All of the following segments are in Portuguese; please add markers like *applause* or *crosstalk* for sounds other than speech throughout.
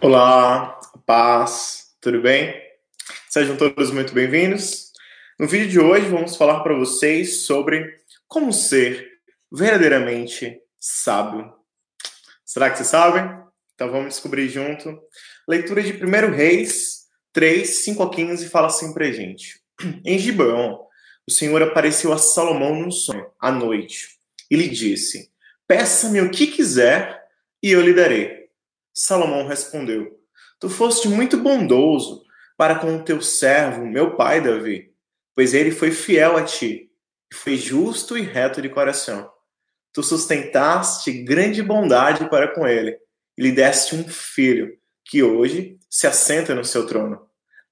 Olá, paz, tudo bem? Sejam todos muito bem-vindos. No vídeo de hoje vamos falar para vocês sobre como ser verdadeiramente sábio. Será que vocês sabem? Então vamos descobrir junto. Leitura de 1 Reis 3, 5 a 15 fala assim pra gente. Em Gibeon, o Senhor apareceu a Salomão num sonho, à noite, e lhe disse: Peça-me o que quiser e eu lhe darei. Salomão respondeu: Tu foste muito bondoso para com o teu servo, meu pai Davi, pois ele foi fiel a ti, e foi justo e reto de coração. Tu sustentaste grande bondade para com ele, e lhe deste um filho, que hoje se assenta no seu trono.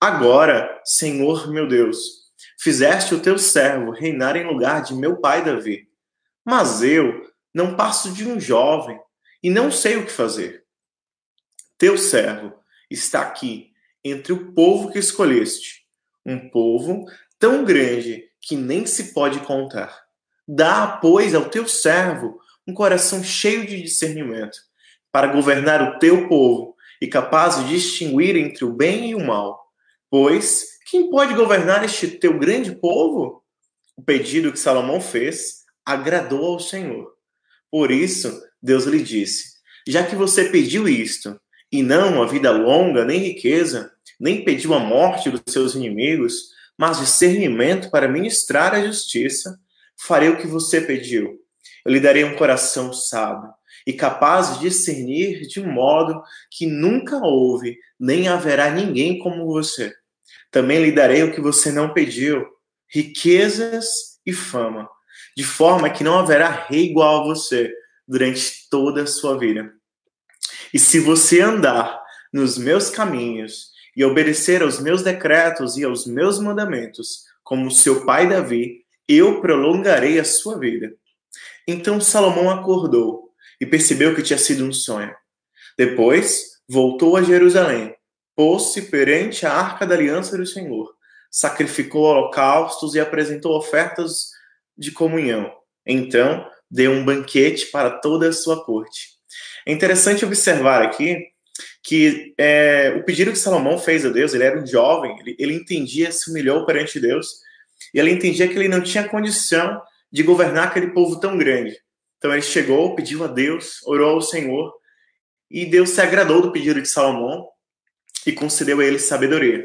Agora, Senhor meu Deus, fizeste o teu servo reinar em lugar de meu pai Davi. Mas eu não passo de um jovem e não sei o que fazer. Teu servo está aqui entre o povo que escolheste, um povo tão grande que nem se pode contar. Dá, pois, ao teu servo um coração cheio de discernimento, para governar o teu povo e capaz de distinguir entre o bem e o mal. Pois quem pode governar este teu grande povo? O pedido que Salomão fez agradou ao Senhor. Por isso, Deus lhe disse: Já que você pediu isto, e não a vida longa, nem riqueza, nem pediu a morte dos seus inimigos, mas discernimento para ministrar a justiça, farei o que você pediu. Eu lhe darei um coração sábio e capaz de discernir de modo que nunca houve, nem haverá ninguém como você. Também lhe darei o que você não pediu, riquezas e fama, de forma que não haverá rei igual a você durante toda a sua vida. E se você andar nos meus caminhos e obedecer aos meus decretos e aos meus mandamentos, como seu pai Davi, eu prolongarei a sua vida. Então Salomão acordou e percebeu que tinha sido um sonho. Depois voltou a Jerusalém, pôs-se perante a arca da aliança do Senhor, sacrificou holocaustos e apresentou ofertas de comunhão. Então deu um banquete para toda a sua corte é interessante observar aqui que é, o pedido que Salomão fez a Deus, ele era um jovem, ele, ele entendia, se humilhou perante Deus, e ele entendia que ele não tinha condição de governar aquele povo tão grande. Então ele chegou, pediu a Deus, orou ao Senhor, e Deus se agradou do pedido de Salomão e concedeu a ele sabedoria.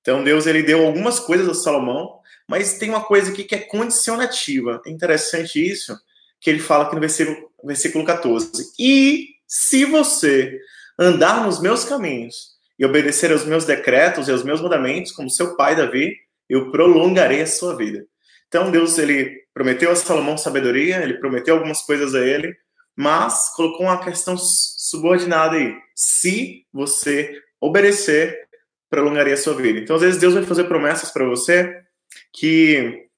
Então Deus ele deu algumas coisas a Salomão, mas tem uma coisa aqui que é condicionativa. É interessante isso, que ele fala aqui no versículo, versículo 14. E se você andar nos meus caminhos e obedecer aos meus decretos e aos meus mandamentos, como seu pai Davi, eu prolongarei a sua vida. Então Deus ele prometeu a Salomão sabedoria, ele prometeu algumas coisas a ele, mas colocou uma questão subordinada aí. Se você obedecer, prolongaria a sua vida. Então às vezes Deus vai fazer promessas para você que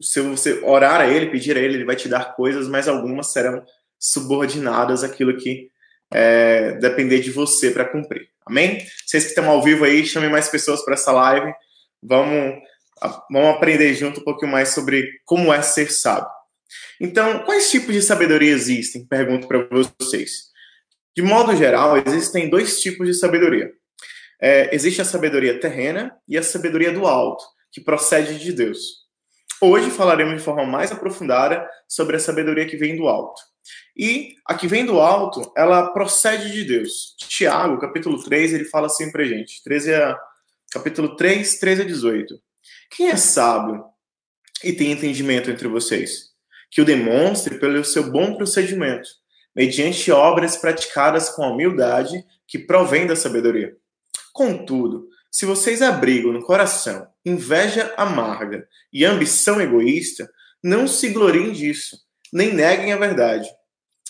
se você orar a ele, pedir a ele, ele vai te dar coisas, mas algumas serão subordinadas àquilo que é, depender de você para cumprir. Amém? Vocês que estão ao vivo aí, chamem mais pessoas para essa live. Vamos, vamos aprender junto um pouquinho mais sobre como é ser sábio. Então, quais tipos de sabedoria existem? Pergunto para vocês. De modo geral, existem dois tipos de sabedoria. É, existe a sabedoria terrena e a sabedoria do alto, que procede de Deus. Hoje falaremos de forma mais aprofundada sobre a sabedoria que vem do alto. E a que vem do alto, ela procede de Deus. Tiago, capítulo 3, ele fala assim pra gente. 13 a, capítulo 3, 13 a 18. Quem é sábio e tem entendimento entre vocês? Que o demonstre pelo seu bom procedimento, mediante obras praticadas com a humildade que provém da sabedoria. Contudo, se vocês abrigam no coração inveja amarga e ambição egoísta, não se gloriem disso, nem neguem a verdade.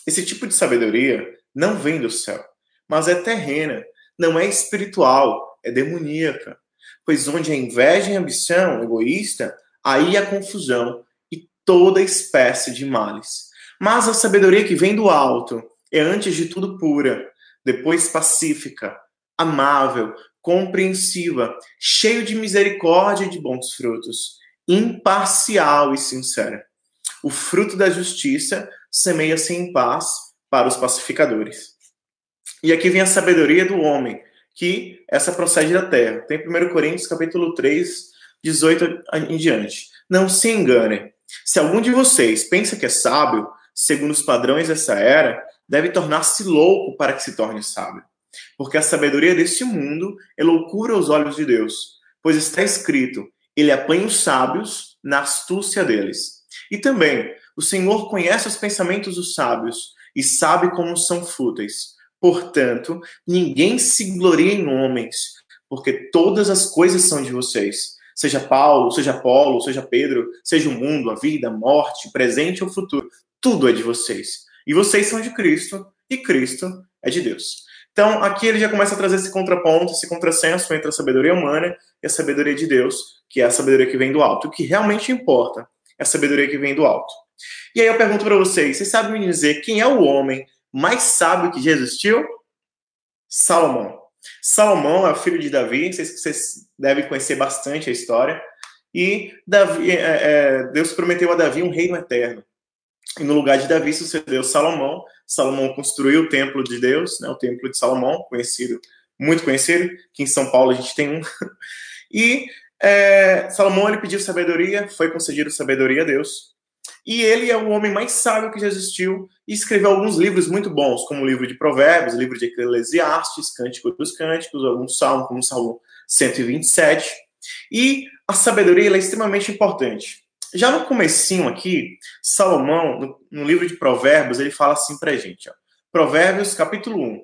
Esse tipo de sabedoria não vem do céu, mas é terrena, não é espiritual, é demoníaca. Pois onde a inveja e ambição egoísta, aí a confusão e toda espécie de males. Mas a sabedoria que vem do alto é antes de tudo pura, depois pacífica, amável, compreensiva, cheio de misericórdia e de bons frutos, imparcial e sincera. O fruto da justiça semeia-se em paz para os pacificadores. E aqui vem a sabedoria do homem, que essa procede da terra. Tem 1 Coríntios capítulo 3, 18 em diante. Não se engane. Se algum de vocês pensa que é sábio, segundo os padrões dessa era, deve tornar-se louco para que se torne sábio. Porque a sabedoria deste mundo é loucura aos olhos de Deus, pois está escrito: Ele apanha os sábios na astúcia deles. E também, o Senhor conhece os pensamentos dos sábios e sabe como são fúteis. Portanto, ninguém se glorie em homens, porque todas as coisas são de vocês. Seja Paulo, seja Apolo, seja Pedro, seja o mundo, a vida, a morte, presente ou futuro, tudo é de vocês. E vocês são de Cristo, e Cristo é de Deus. Então, aqui ele já começa a trazer esse contraponto, esse contrassenso entre a sabedoria humana e a sabedoria de Deus, que é a sabedoria que vem do alto. O que realmente importa é a sabedoria que vem do alto. E aí eu pergunto para vocês, vocês sabem me dizer quem é o homem mais sábio que já existiu? Salomão. Salomão é o filho de Davi, vocês, vocês devem conhecer bastante a história. E Davi, é, é, Deus prometeu a Davi um reino eterno. E no lugar de Davi sucedeu Salomão. Salomão construiu o templo de Deus, né, o templo de Salomão, conhecido, muito conhecido, que em São Paulo a gente tem um. *laughs* E é, Salomão ele pediu sabedoria, foi concedido sabedoria a Deus. E ele é o homem mais sábio que já existiu e escreveu alguns livros muito bons, como o livro de Provérbios, o livro de Eclesiastes, Cântico dos Cânticos, alguns salmos, como o Salmo 127. E a sabedoria é extremamente importante. Já no comecinho aqui, Salomão, no, no, livro de Provérbios, ele fala assim pra gente, ó. Provérbios, capítulo 1.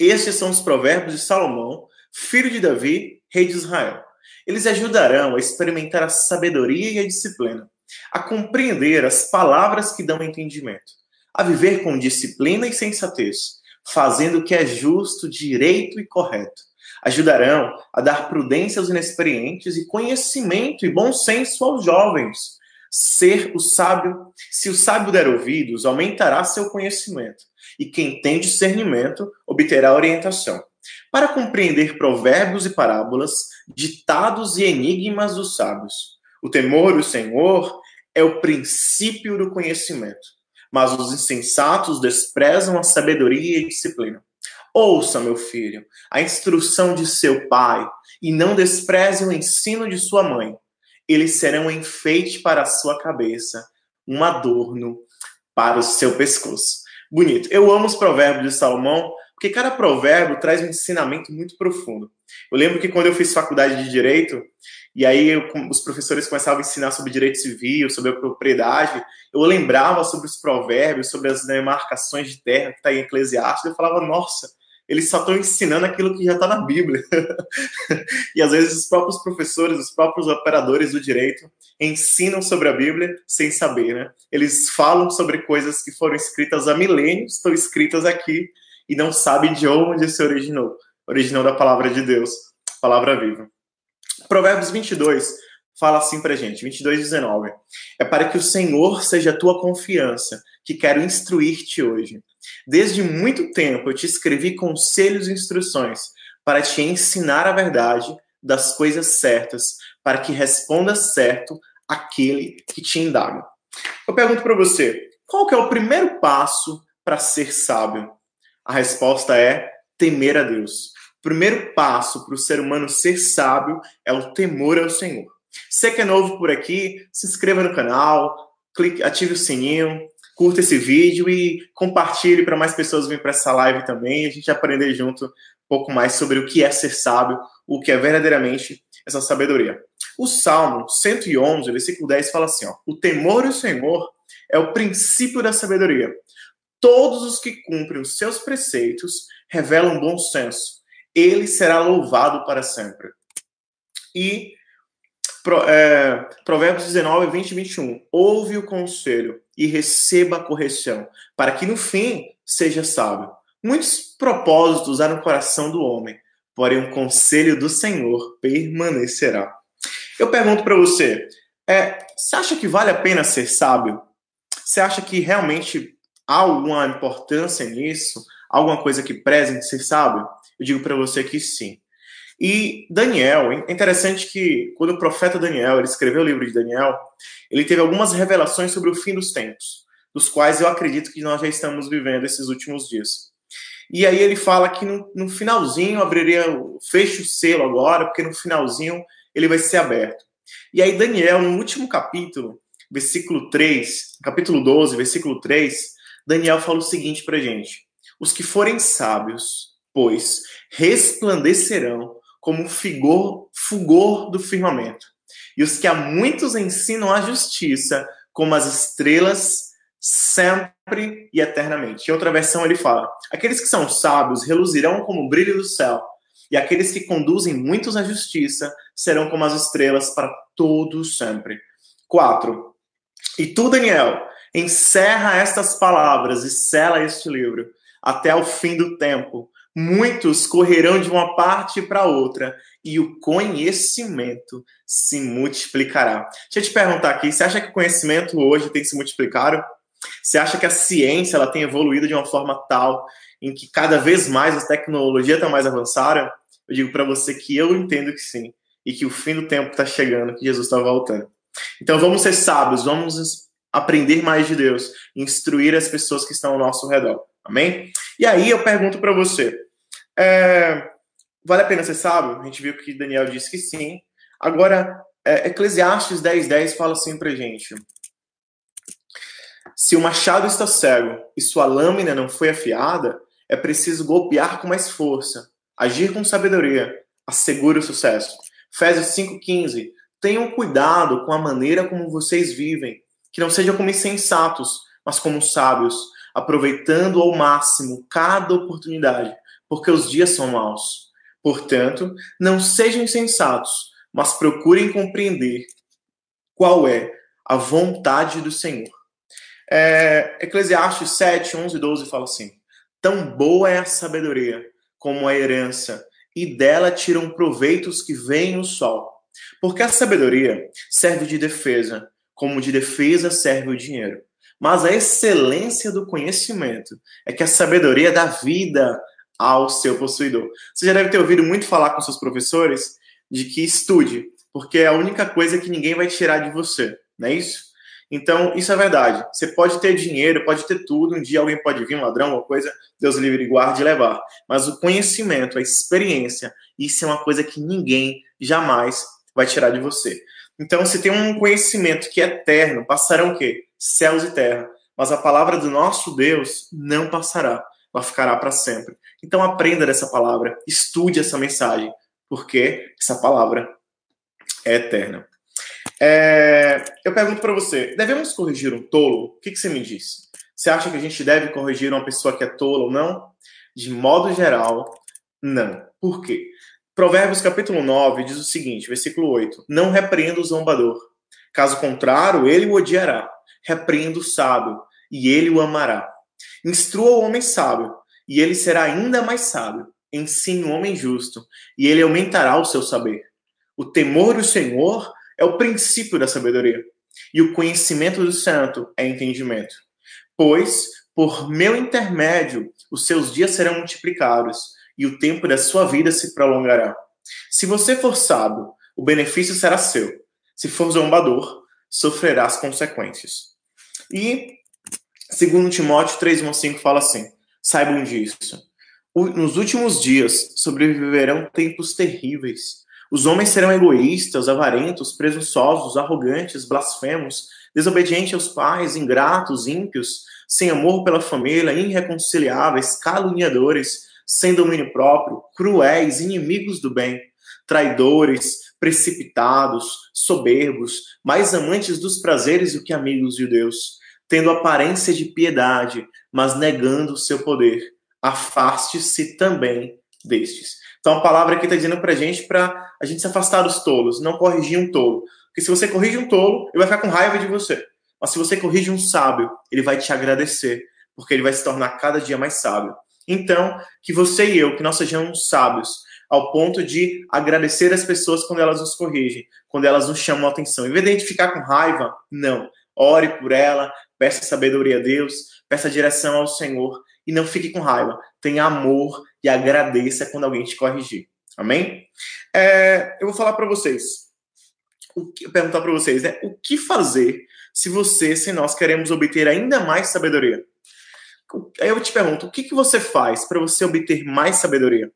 Estes são os provérbios de Salomão, filho de Davi, rei de Israel. Eles ajudarão a experimentar a sabedoria e a disciplina, a compreender as palavras que dão entendimento, a viver com disciplina e sensatez, fazendo o que é justo, direito e correto ajudarão a dar prudência aos inexperientes e conhecimento e bom senso aos jovens. Ser o sábio, se o sábio der ouvidos, aumentará seu conhecimento, e quem tem discernimento obterá orientação. Para compreender provérbios e parábolas, ditados e enigmas dos sábios. O temor do Senhor é o princípio do conhecimento, mas os insensatos desprezam a sabedoria e disciplina. Ouça, meu filho, a instrução de seu pai e não despreze o ensino de sua mãe. Eles serão um enfeite para a sua cabeça, um adorno para o seu pescoço. Bonito. Eu amo os provérbios de Salomão, porque cada provérbio traz um ensinamento muito profundo. Eu lembro que quando eu fiz faculdade de direito, e aí eu, os professores começavam a ensinar sobre direito civil, sobre a propriedade, eu lembrava sobre os provérbios, sobre as demarcações de terra que está em Eclesiastes, eu falava, nossa, eles só estão ensinando aquilo que já está na Bíblia. *laughs* e às vezes os próprios professores, os próprios operadores do direito ensinam sobre a Bíblia sem saber, né? Eles falam sobre coisas que foram escritas há milênios, estão escritas aqui e não sabem de onde se originou. Originou da palavra de Deus, palavra viva. Provérbios 22 fala assim pra gente, 22, 19. É para que o Senhor seja a tua confiança, que quero instruir-te hoje. Desde muito tempo eu te escrevi conselhos e instruções para te ensinar a verdade das coisas certas, para que respondas certo aquele que te indaga. Eu pergunto para você, qual que é o primeiro passo para ser sábio? A resposta é temer a Deus. O primeiro passo para o ser humano ser sábio é o temor ao Senhor. Você que é novo por aqui, se inscreva no canal, clique, ative o sininho, curta esse vídeo e compartilhe para mais pessoas virem para essa live também. A gente aprender junto um pouco mais sobre o que é ser sábio, o que é verdadeiramente essa sabedoria. O Salmo 111, versículo 10 fala assim: ó, O temor do Senhor é o princípio da sabedoria. Todos os que cumprem os seus preceitos revelam bom senso. Ele será louvado para sempre. E é, Provérbios 19, 20 e 21. Ouve o conselho e receba a correção, para que no fim seja sábio. Muitos propósitos há no coração do homem, porém o conselho do Senhor permanecerá. Eu pergunto para você, é, você acha que vale a pena ser sábio? Você acha que realmente há alguma importância nisso? Alguma coisa que preze em ser sábio? Eu digo para você que sim. E Daniel, é interessante que quando o profeta Daniel ele escreveu o livro de Daniel, ele teve algumas revelações sobre o fim dos tempos, dos quais eu acredito que nós já estamos vivendo esses últimos dias. E aí ele fala que no, no finalzinho abriria, fecha o selo agora, porque no finalzinho ele vai ser aberto. E aí Daniel, no último capítulo, versículo 3, capítulo 12, versículo 3, Daniel fala o seguinte pra gente: Os que forem sábios, pois, resplandecerão como o figor, fulgor do firmamento. E os que a muitos ensinam a justiça, como as estrelas, sempre e eternamente. Em outra versão ele fala: Aqueles que são sábios reluzirão como o brilho do céu, e aqueles que conduzem muitos à justiça serão como as estrelas para todos sempre. 4. E tu, Daniel, encerra estas palavras e sela este livro até o fim do tempo. Muitos correrão de uma parte para outra e o conhecimento se multiplicará. Deixa eu te perguntar aqui, você acha que o conhecimento hoje tem se multiplicado? Você acha que a ciência ela tem evoluído de uma forma tal em que cada vez mais a tecnologia está mais avançada? Eu digo para você que eu entendo que sim e que o fim do tempo está chegando, que Jesus está voltando. Então vamos ser sábios, vamos aprender mais de Deus, instruir as pessoas que estão ao nosso redor. Amém? E aí eu pergunto para você, é, vale a pena ser sábio? A gente viu que Daniel disse que sim. Agora, é, Eclesiastes 10, 10 fala assim pra gente. Se o machado está cego e sua lâmina não foi afiada, é preciso golpear com mais força, agir com sabedoria, assegura o sucesso. Efésios 5,15. Tenham cuidado com a maneira como vocês vivem, que não sejam como insensatos, mas como sábios, aproveitando ao máximo cada oportunidade, porque os dias são maus. Portanto, não sejam insensatos, mas procurem compreender qual é a vontade do Senhor. É, Eclesiastes 7, 11 e 12 fala assim: Tão boa é a sabedoria como a herança, e dela tiram proveitos que vêm o sol. Porque a sabedoria serve de defesa, como de defesa serve o dinheiro. Mas a excelência do conhecimento é que a sabedoria dá vida ao seu possuidor. Você já deve ter ouvido muito falar com seus professores de que estude, porque é a única coisa que ninguém vai tirar de você, não é isso? Então, isso é verdade. Você pode ter dinheiro, pode ter tudo, um dia alguém pode vir, um ladrão, uma coisa, Deus livre e guarde e levar. Mas o conhecimento, a experiência, isso é uma coisa que ninguém jamais vai tirar de você. Então, se tem um conhecimento que é eterno, passarão o quê? Céus e terra. Mas a palavra do nosso Deus não passará, ela ficará para sempre. Então aprenda dessa palavra, estude essa mensagem, porque essa palavra é eterna. É, eu pergunto para você: devemos corrigir um tolo? O que, que você me diz? Você acha que a gente deve corrigir uma pessoa que é tola ou não? De modo geral, não. Por quê? Provérbios capítulo 9 diz o seguinte, versículo 8: Não repreenda o zombador. Caso contrário, ele o odiará. Repreenda o sábio, e ele o amará. Instrua o homem sábio, e ele será ainda mais sábio. Ensine o homem justo, e ele aumentará o seu saber. O temor do Senhor é o princípio da sabedoria, e o conhecimento do santo é entendimento. Pois, por meu intermédio, os seus dias serão multiplicados, e o tempo da sua vida se prolongará. Se você for sábio, o benefício será seu. Se for zombador, sofrerá as consequências. E, segundo Timóteo 3,5 fala assim, saibam disso. Nos últimos dias sobreviverão tempos terríveis. Os homens serão egoístas, avarentos, presunçosos, arrogantes, blasfemos, desobedientes aos pais, ingratos, ímpios, sem amor pela família, irreconciliáveis, caluniadores, sem domínio próprio, cruéis, inimigos do bem, traidores, precipitados, soberbos, mais amantes dos prazeres do que amigos de Deus, tendo aparência de piedade, mas negando o seu poder. Afaste-se também destes. Então a palavra aqui está dizendo para gente para a gente se afastar dos tolos, não corrigir um tolo. Porque se você corrige um tolo, ele vai ficar com raiva de você. Mas se você corrige um sábio, ele vai te agradecer, porque ele vai se tornar cada dia mais sábio. Então, que você e eu, que nós sejamos sábios, ao ponto de agradecer as pessoas quando elas nos corrigem, quando elas nos chamam a atenção. Em vez de a gente ficar com raiva, não. Ore por ela, peça sabedoria a Deus, peça direção ao Senhor e não fique com raiva. Tenha amor e agradeça quando alguém te corrigir. Amém? É, eu vou falar para vocês, o que, perguntar para vocês, né? O que fazer se você, se nós queremos obter ainda mais sabedoria? Aí eu te pergunto, o que, que você faz para você obter mais sabedoria?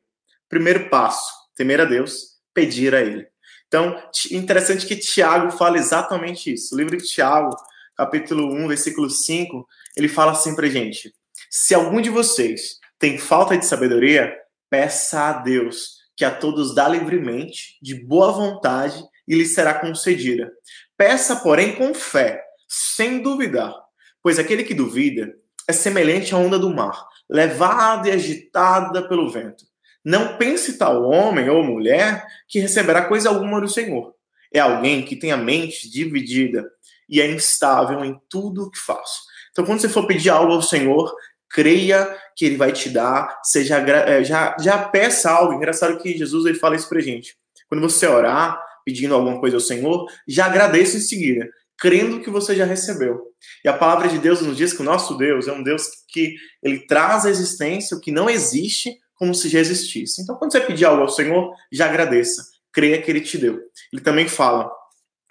Primeiro passo, temer a Deus, pedir a Ele. Então, interessante que Tiago fala exatamente isso. O livro de Tiago, capítulo 1, versículo 5, ele fala assim pra gente: Se algum de vocês tem falta de sabedoria, peça a Deus, que a todos dá livremente, de boa vontade, e lhe será concedida. Peça, porém, com fé, sem duvidar, pois aquele que duvida é semelhante à onda do mar, levada e agitada pelo vento. Não pense tal homem ou mulher que receberá coisa alguma do Senhor. É alguém que tem a mente dividida e é instável em tudo o que faz. Então, quando você for pedir algo ao Senhor, creia que Ele vai te dar, seja é, já, já peça algo. Engraçado que Jesus ele fala isso pra gente. Quando você orar, pedindo alguma coisa ao Senhor, já agradeça em seguida crendo que você já recebeu. E a palavra de Deus nos diz que o nosso Deus é um Deus que ele traz à existência o que não existe como se já existisse. Então, quando você pedir algo ao Senhor, já agradeça, creia que ele te deu. Ele também fala: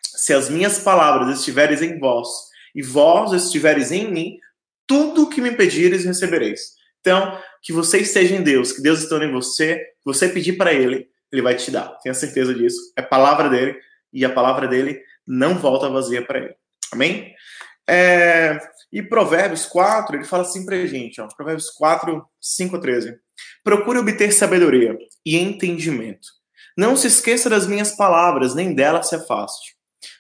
se as minhas palavras estiveres em vós e vós estiveres em mim, tudo que me pedires recebereis. Então, que você esteja em Deus, que Deus esteja em você, você pedir para ele, ele vai te dar. Tenha certeza disso. É palavra dele e a palavra dele não volta vazia para ele. Amém? É, e Provérbios 4, ele fala assim pra gente, ó, Provérbios 4, 5 a 13. Procure obter sabedoria e entendimento. Não se esqueça das minhas palavras, nem dela se afaste.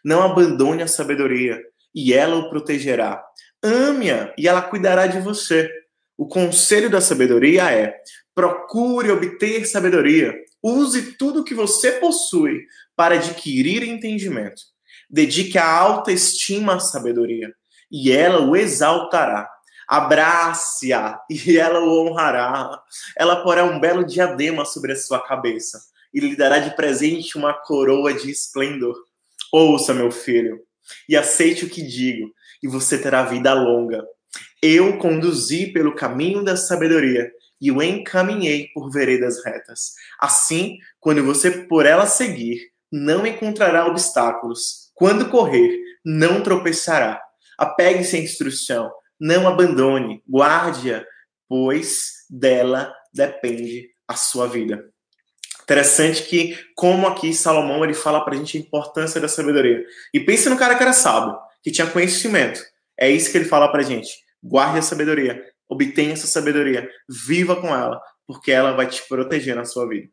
Não abandone a sabedoria, e ela o protegerá. Ame-a, e ela cuidará de você. O conselho da sabedoria é: procure obter sabedoria. Use tudo que você possui para adquirir entendimento. Dedique a alta estima à sabedoria, e ela o exaltará. Abrace-a, e *laughs* ela o honrará. Ela porá um belo diadema sobre a sua cabeça, e lhe dará de presente uma coroa de esplendor. Ouça, meu filho, e aceite o que digo, e você terá vida longa. Eu conduzi pelo caminho da sabedoria e o encaminhei por veredas retas. Assim, quando você por ela seguir, não encontrará obstáculos quando correr, não tropeçará. Apegue-se à instrução, não abandone, guarde-a, pois dela depende a sua vida. Interessante que, como aqui Salomão ele fala para a gente a importância da sabedoria. E pense no cara que era sábio, que tinha conhecimento. É isso que ele fala para a gente. Guarde a sabedoria, obtenha essa sabedoria, viva com ela, porque ela vai te proteger na sua vida.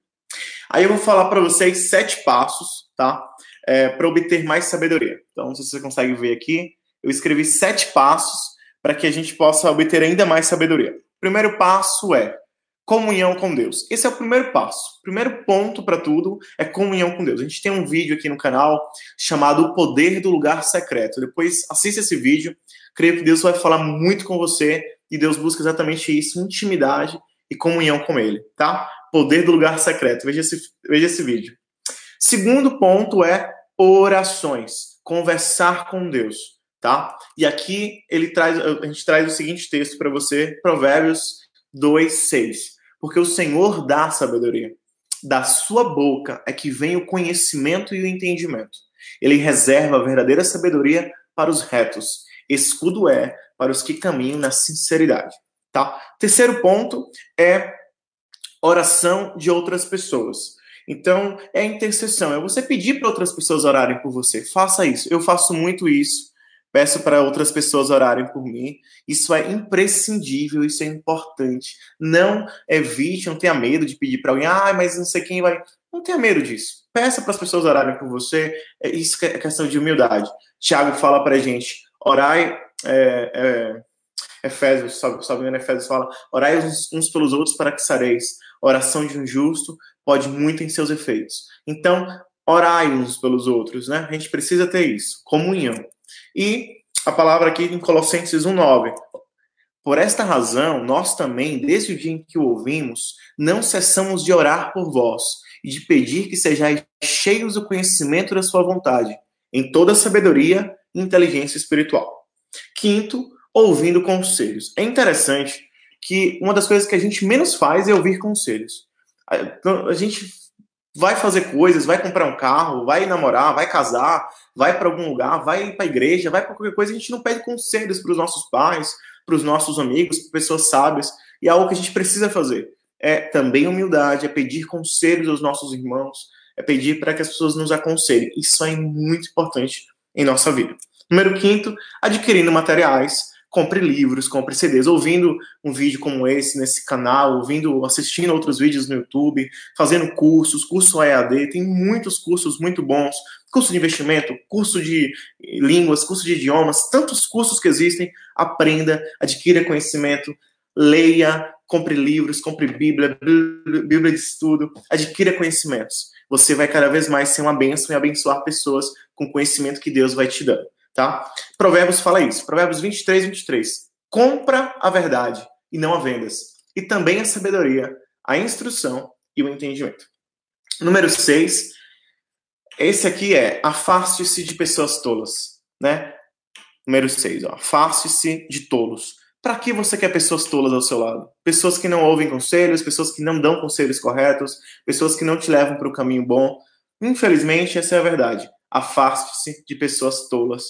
Aí eu vou falar para vocês sete passos, tá? é, para obter mais sabedoria. Então, se você consegue ver aqui, eu escrevi sete passos para que a gente possa obter ainda mais sabedoria. O primeiro passo é comunhão com Deus. Esse é o primeiro passo. O primeiro ponto para tudo é comunhão com Deus. A gente tem um vídeo aqui no canal chamado O Poder do Lugar Secreto. Depois assista esse vídeo. Creio que Deus vai falar muito com você e Deus busca exatamente isso, intimidade e comunhão com Ele, tá? Poder do Lugar Secreto. Veja esse, veja esse vídeo. Segundo ponto é orações, conversar com Deus, tá? E aqui ele traz, a gente traz o seguinte texto para você, Provérbios 2:6. Porque o Senhor dá sabedoria. Da sua boca é que vem o conhecimento e o entendimento. Ele reserva a verdadeira sabedoria para os retos. Escudo é para os que caminham na sinceridade, tá? Terceiro ponto é oração de outras pessoas. Então, é intercessão, é você pedir para outras pessoas orarem por você. Faça isso. Eu faço muito isso. Peço para outras pessoas orarem por mim. Isso é imprescindível, isso é importante. Não evite, não tenha medo de pedir para alguém, ah, mas não sei quem vai. Não tenha medo disso. Peça para as pessoas orarem por você. É, isso é questão de humildade. Tiago fala para a gente: orai. É, é, Efésios, salve, salve engano, Efésios fala: orai uns, uns pelos outros para que sareis. Oração de um justo pode muito em seus efeitos. Então, orai uns pelos outros, né? A gente precisa ter isso, comunhão. E a palavra aqui em Colossenses 1:9. Por esta razão, nós também, desde o dia em que o ouvimos, não cessamos de orar por vós e de pedir que sejais cheios do conhecimento da sua vontade, em toda sabedoria e inteligência espiritual. Quinto, ouvindo conselhos. É interessante que uma das coisas que a gente menos faz é ouvir conselhos. A gente vai fazer coisas, vai comprar um carro, vai namorar, vai casar, vai para algum lugar, vai para a igreja, vai para qualquer coisa, a gente não pede conselhos para os nossos pais, para os nossos amigos, para pessoas sábias, e é algo que a gente precisa fazer. É também humildade, é pedir conselhos aos nossos irmãos, é pedir para que as pessoas nos aconselhem. Isso é muito importante em nossa vida. Número quinto, adquirindo materiais compre livros, compre CDs, ouvindo um vídeo como esse nesse canal, ouvindo, assistindo outros vídeos no YouTube, fazendo cursos, curso EAD, tem muitos cursos muito bons, curso de investimento, curso de línguas, curso de idiomas, tantos cursos que existem, aprenda, adquira conhecimento, leia, compre livros, compre Bíblia, Bíblia de estudo, adquira conhecimentos. Você vai cada vez mais ser uma bênção e abençoar pessoas com o conhecimento que Deus vai te dando tá? Provérbios fala isso. Provérbios 23, 23. Compra a verdade e não a vendas. E também a sabedoria, a instrução e o entendimento. Número 6. Esse aqui é afaste-se de pessoas tolas, né? Número 6, afaste-se de tolos. Para que você quer pessoas tolas ao seu lado? Pessoas que não ouvem conselhos, pessoas que não dão conselhos corretos, pessoas que não te levam para o caminho bom. Infelizmente, essa é a verdade. Afaste-se de pessoas tolas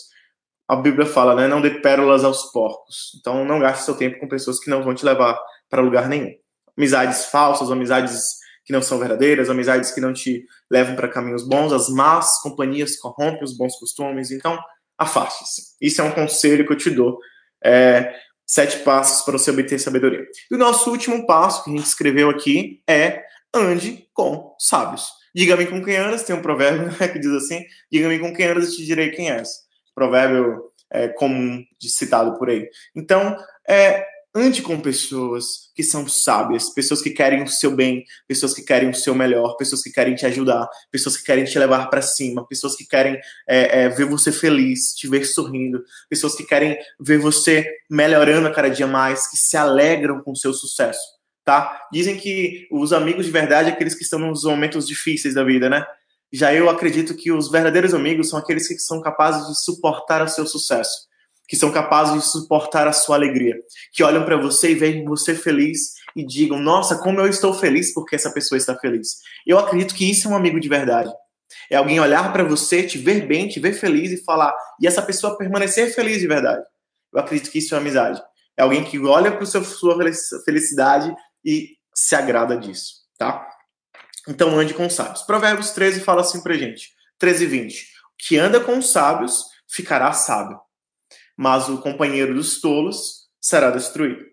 a Bíblia fala, né? Não dê pérolas aos porcos. Então, não gaste seu tempo com pessoas que não vão te levar para lugar nenhum. Amizades falsas, amizades que não são verdadeiras, amizades que não te levam para caminhos bons, as más companhias corrompem os bons costumes. Então, afaste-se. Isso é um conselho que eu te dou. É, sete passos para você obter sabedoria. E o nosso último passo que a gente escreveu aqui é ande com sábios. Diga-me com quem andas, tem um provérbio né, que diz assim: diga-me com quem andas e te direi quem és provérbio é, comum citado por aí. Então, é, ande com pessoas que são sábias, pessoas que querem o seu bem, pessoas que querem o seu melhor, pessoas que querem te ajudar, pessoas que querem te levar para cima, pessoas que querem é, é, ver você feliz, te ver sorrindo, pessoas que querem ver você melhorando a cada dia mais, que se alegram com o seu sucesso, tá? Dizem que os amigos de verdade é aqueles que estão nos momentos difíceis da vida, né? Já eu acredito que os verdadeiros amigos são aqueles que são capazes de suportar o seu sucesso, que são capazes de suportar a sua alegria, que olham para você e veem você feliz e digam: Nossa, como eu estou feliz porque essa pessoa está feliz. Eu acredito que isso é um amigo de verdade. É alguém olhar para você, te ver bem, te ver feliz e falar, e essa pessoa permanecer feliz de verdade. Eu acredito que isso é amizade. É alguém que olha para sua felicidade e se agrada disso, tá? Então ande com sábios. Provérbios 13 fala assim pra gente. 13 e 20. Que anda com os sábios ficará sábio, mas o companheiro dos tolos será destruído.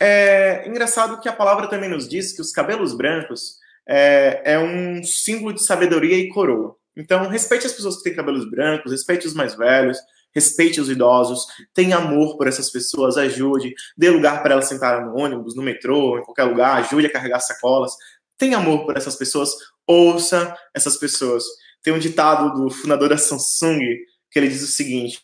É engraçado que a palavra também nos diz que os cabelos brancos é, é um símbolo de sabedoria e coroa. Então, respeite as pessoas que têm cabelos brancos, respeite os mais velhos, respeite os idosos, tenha amor por essas pessoas, ajude, dê lugar para elas sentarem no ônibus, no metrô, em qualquer lugar, ajude a carregar sacolas, tem amor por essas pessoas, ouça essas pessoas. Tem um ditado do fundador da Samsung que ele diz o seguinte: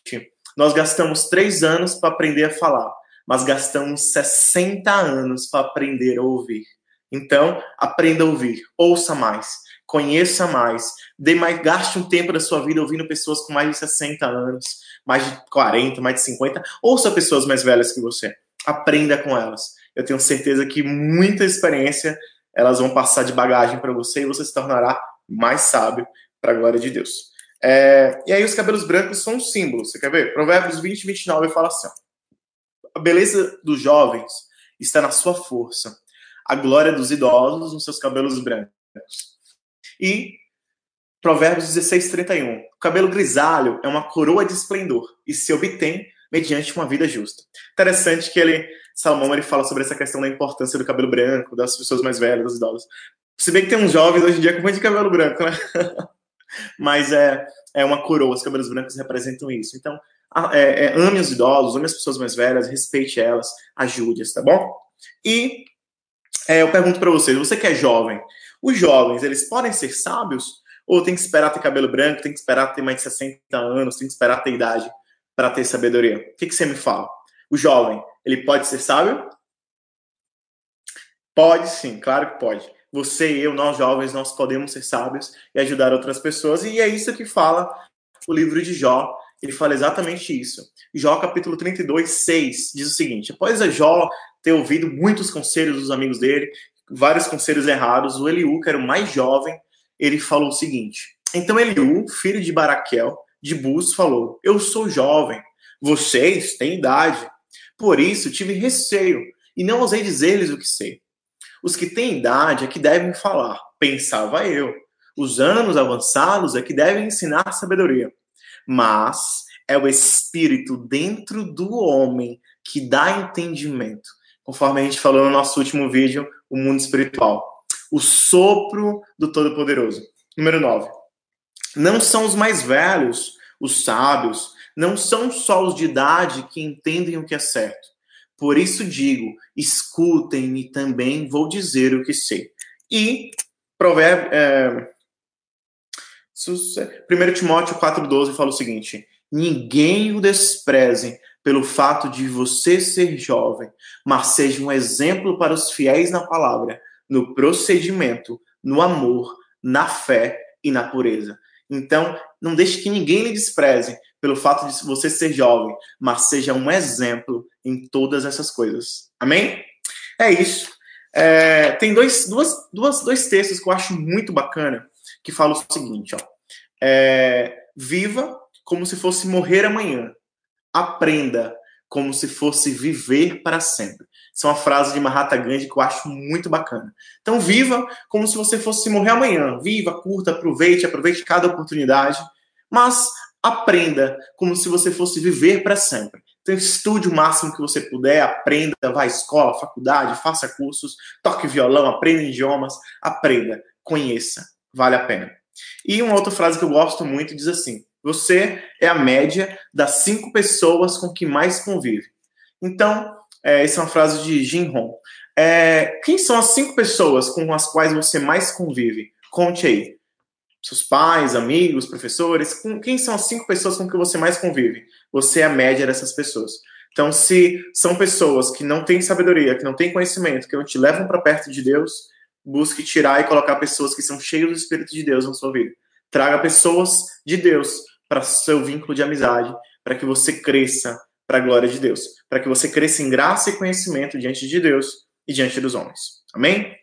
Nós gastamos três anos para aprender a falar, mas gastamos 60 anos para aprender a ouvir. Então, aprenda a ouvir, ouça mais, conheça mais, dê mais, gaste um tempo da sua vida ouvindo pessoas com mais de 60 anos, mais de 40, mais de 50, ouça pessoas mais velhas que você, aprenda com elas. Eu tenho certeza que muita experiência elas vão passar de bagagem para você e você se tornará mais sábio para a glória de Deus. É, e aí os cabelos brancos são um símbolo, você quer ver? Provérbios 20, 29 fala assim, a beleza dos jovens está na sua força, a glória dos idosos nos seus cabelos brancos. E Provérbios 16, 31, o cabelo grisalho é uma coroa de esplendor e se obtém mediante uma vida justa. Interessante que ele Salomão ele fala sobre essa questão da importância do cabelo branco, das pessoas mais velhas, dos idosos. Se bem que tem uns jovens hoje em dia com muito de cabelo branco, né? *laughs* Mas é, é uma coroa, os cabelos brancos representam isso. Então, é, é, ame os idosos, ame as pessoas mais velhas, respeite elas, ajude-as, tá bom? E é, eu pergunto para vocês, você que é jovem, os jovens, eles podem ser sábios? Ou tem que esperar ter cabelo branco, tem que esperar ter mais de 60 anos, tem que esperar ter idade para ter sabedoria? O que, que você me fala? O jovem, ele pode ser sábio? Pode sim, claro que pode. Você e eu, nós jovens, nós podemos ser sábios e ajudar outras pessoas. E é isso que fala o livro de Jó. Ele fala exatamente isso. Jó, capítulo 32, 6, diz o seguinte: Após a Jó ter ouvido muitos conselhos dos amigos dele, vários conselhos errados, o Eliú, que era o mais jovem, ele falou o seguinte: Então Eliú, filho de Baraquel, de Bus, falou: Eu sou jovem, vocês têm idade Por isso tive receio e não ousei dizer-lhes o que sei. Os que têm idade é que devem falar, pensava eu. Os anos avançados é que devem ensinar sabedoria. Mas é o espírito dentro do homem que dá entendimento. Conforme a gente falou no nosso último vídeo, o mundo espiritual. O sopro do Todo-Poderoso. Número 9. Não são os mais velhos, os sábios, não são só os de idade que entendem o que é certo. Por isso digo: escutem-me também, vou dizer o que sei. E provérbio, é, 1 Timóteo 4,12 fala o seguinte: Ninguém o despreze pelo fato de você ser jovem, mas seja um exemplo para os fiéis na palavra, no procedimento, no amor, na fé e na pureza. Então, não deixe que ninguém lhe despreze pelo fato de você ser jovem, mas seja um exemplo em todas essas coisas. Amém? É isso. É, tem dois, duas, duas, dois textos que eu acho muito bacana que falam o seguinte: ó, é, viva como se fosse morrer amanhã, aprenda como se fosse viver para sempre. Isso é uma frase de Mahatma Gandhi que eu acho muito bacana. Então, viva como se você fosse morrer amanhã. Viva, curta, aproveite, aproveite cada oportunidade, mas aprenda como se você fosse viver para sempre. Então, estude o máximo que você puder, aprenda, vá à escola, faculdade, faça cursos, toque violão, aprenda idiomas, aprenda, conheça, vale a pena. E uma outra frase que eu gosto muito diz assim: você é a média das cinco pessoas com que mais convive. Então, é, essa é uma frase de Jim Rohn. É, quem são as cinco pessoas com as quais você mais convive? Conte aí. Seus pais, amigos, professores. Com, quem são as cinco pessoas com que você mais convive? Você é a média dessas pessoas. Então, se são pessoas que não têm sabedoria, que não têm conhecimento, que não te levam para perto de Deus, busque tirar e colocar pessoas que são cheias do Espírito de Deus na sua vida. Traga pessoas de Deus para seu vínculo de amizade, para que você cresça para a glória de Deus, para que você cresça em graça e conhecimento diante de Deus e diante dos homens. Amém?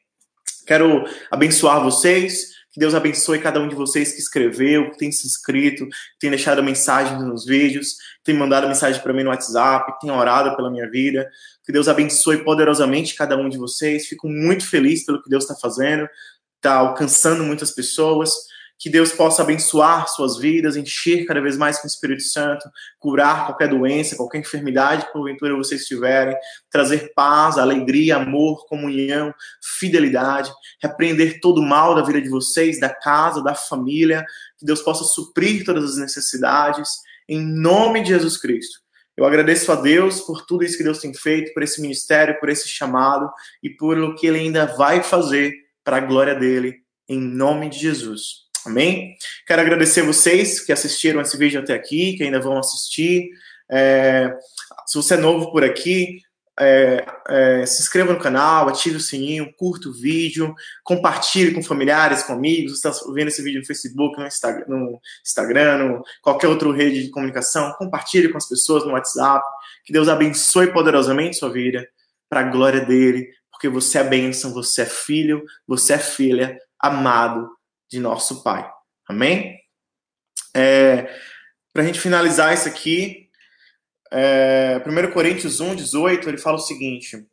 Quero abençoar vocês, que Deus abençoe cada um de vocês que escreveu, que tem se inscrito, que tem deixado mensagens nos vídeos, que tem mandado mensagem para mim no WhatsApp, que tem orado pela minha vida. Que Deus abençoe poderosamente cada um de vocês. Fico muito feliz pelo que Deus está fazendo, está alcançando muitas pessoas que Deus possa abençoar suas vidas, encher cada vez mais com o Espírito Santo, curar qualquer doença, qualquer enfermidade que porventura vocês tiverem, trazer paz, alegria, amor, comunhão, fidelidade, repreender todo o mal da vida de vocês, da casa, da família, que Deus possa suprir todas as necessidades, em nome de Jesus Cristo. Eu agradeço a Deus por tudo isso que Deus tem feito, por esse ministério, por esse chamado e por o que Ele ainda vai fazer para a glória dele, em nome de Jesus. Amém? Quero agradecer vocês que assistiram esse vídeo até aqui, que ainda vão assistir. É, se você é novo por aqui, é, é, se inscreva no canal, ative o sininho, curta o vídeo, compartilhe com familiares, com amigos. Você está vendo esse vídeo no Facebook, no Instagram, no Instagram, no qualquer outra rede de comunicação. Compartilhe com as pessoas no WhatsApp. Que Deus abençoe poderosamente sua vida, para a glória dele, porque você é bênção, você é filho, você é filha, amado de nosso Pai. Amém? É, Para a gente finalizar isso aqui, é, 1 Coríntios 1, 18, ele fala o seguinte: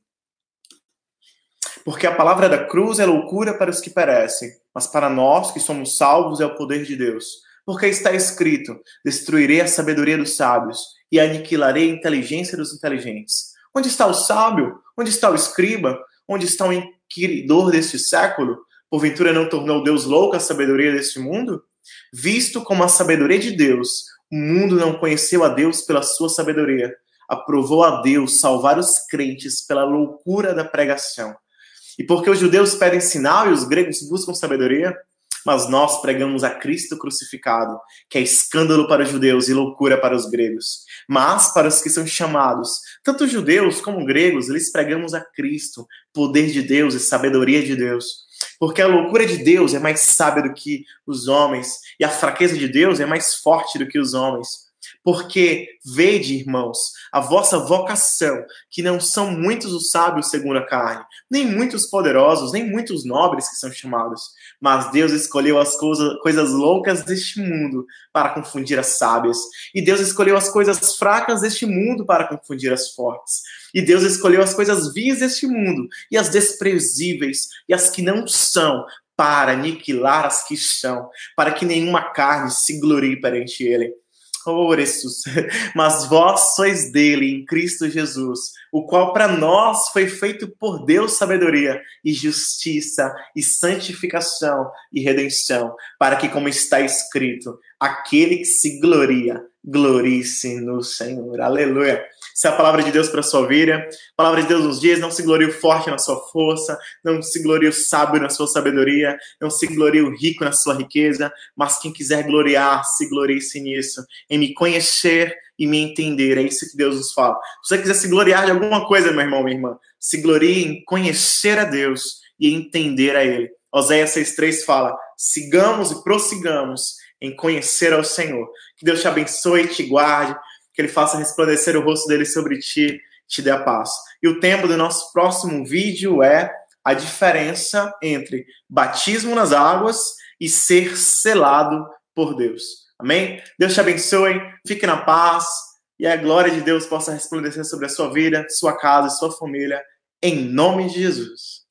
Porque a palavra da cruz é loucura para os que perecem, mas para nós que somos salvos é o poder de Deus. Porque está escrito: Destruirei a sabedoria dos sábios e aniquilarei a inteligência dos inteligentes. Onde está o sábio? Onde está o escriba? Onde está o inquiridor deste século? Porventura não tornou Deus louco a sabedoria deste mundo? Visto como a sabedoria de Deus, o mundo não conheceu a Deus pela sua sabedoria, aprovou a Deus salvar os crentes pela loucura da pregação. E porque os judeus pedem sinal e os gregos buscam sabedoria, mas nós pregamos a Cristo crucificado, que é escândalo para os judeus e loucura para os gregos. Mas para os que são chamados, tanto judeus como gregos, lhes pregamos a Cristo, poder de Deus e sabedoria de Deus. Porque a loucura de Deus é mais sábia do que os homens, e a fraqueza de Deus é mais forte do que os homens. Porque, vede, irmãos, a vossa vocação, que não são muitos os sábios segundo a carne, nem muitos poderosos, nem muitos nobres que são chamados, mas Deus escolheu as coisa, coisas loucas deste mundo para confundir as sábias, e Deus escolheu as coisas fracas deste mundo para confundir as fortes, e Deus escolheu as coisas vis deste mundo, e as desprezíveis, e as que não são, para aniquilar as que são, para que nenhuma carne se glorie perante ele. Oressus, *laughs* mas vós sois dele em Cristo Jesus, o qual para nós foi feito por Deus sabedoria e justiça e santificação e redenção, para que, como está escrito, aquele que se gloria, glorie-se no Senhor. Aleluia. Essa é a palavra de Deus para a sua vida. A palavra de Deus nos diz: não se glorie o forte na sua força, não se glorie o sábio na sua sabedoria, não se glorie o rico na sua riqueza, mas quem quiser gloriar, se glorie-se nisso, em me conhecer e me entender. É isso que Deus nos fala. Se você quiser se gloriar de alguma coisa, meu irmão, minha irmã, se glorie em conhecer a Deus e entender a Ele. Oséias 6,3 fala: sigamos e prossigamos em conhecer ao Senhor. Que Deus te abençoe e te guarde que ele faça resplandecer o rosto dele sobre ti, te dê a paz. E o tema do nosso próximo vídeo é a diferença entre batismo nas águas e ser selado por Deus. Amém? Deus te abençoe, fique na paz e a glória de Deus possa resplandecer sobre a sua vida, sua casa, sua família, em nome de Jesus.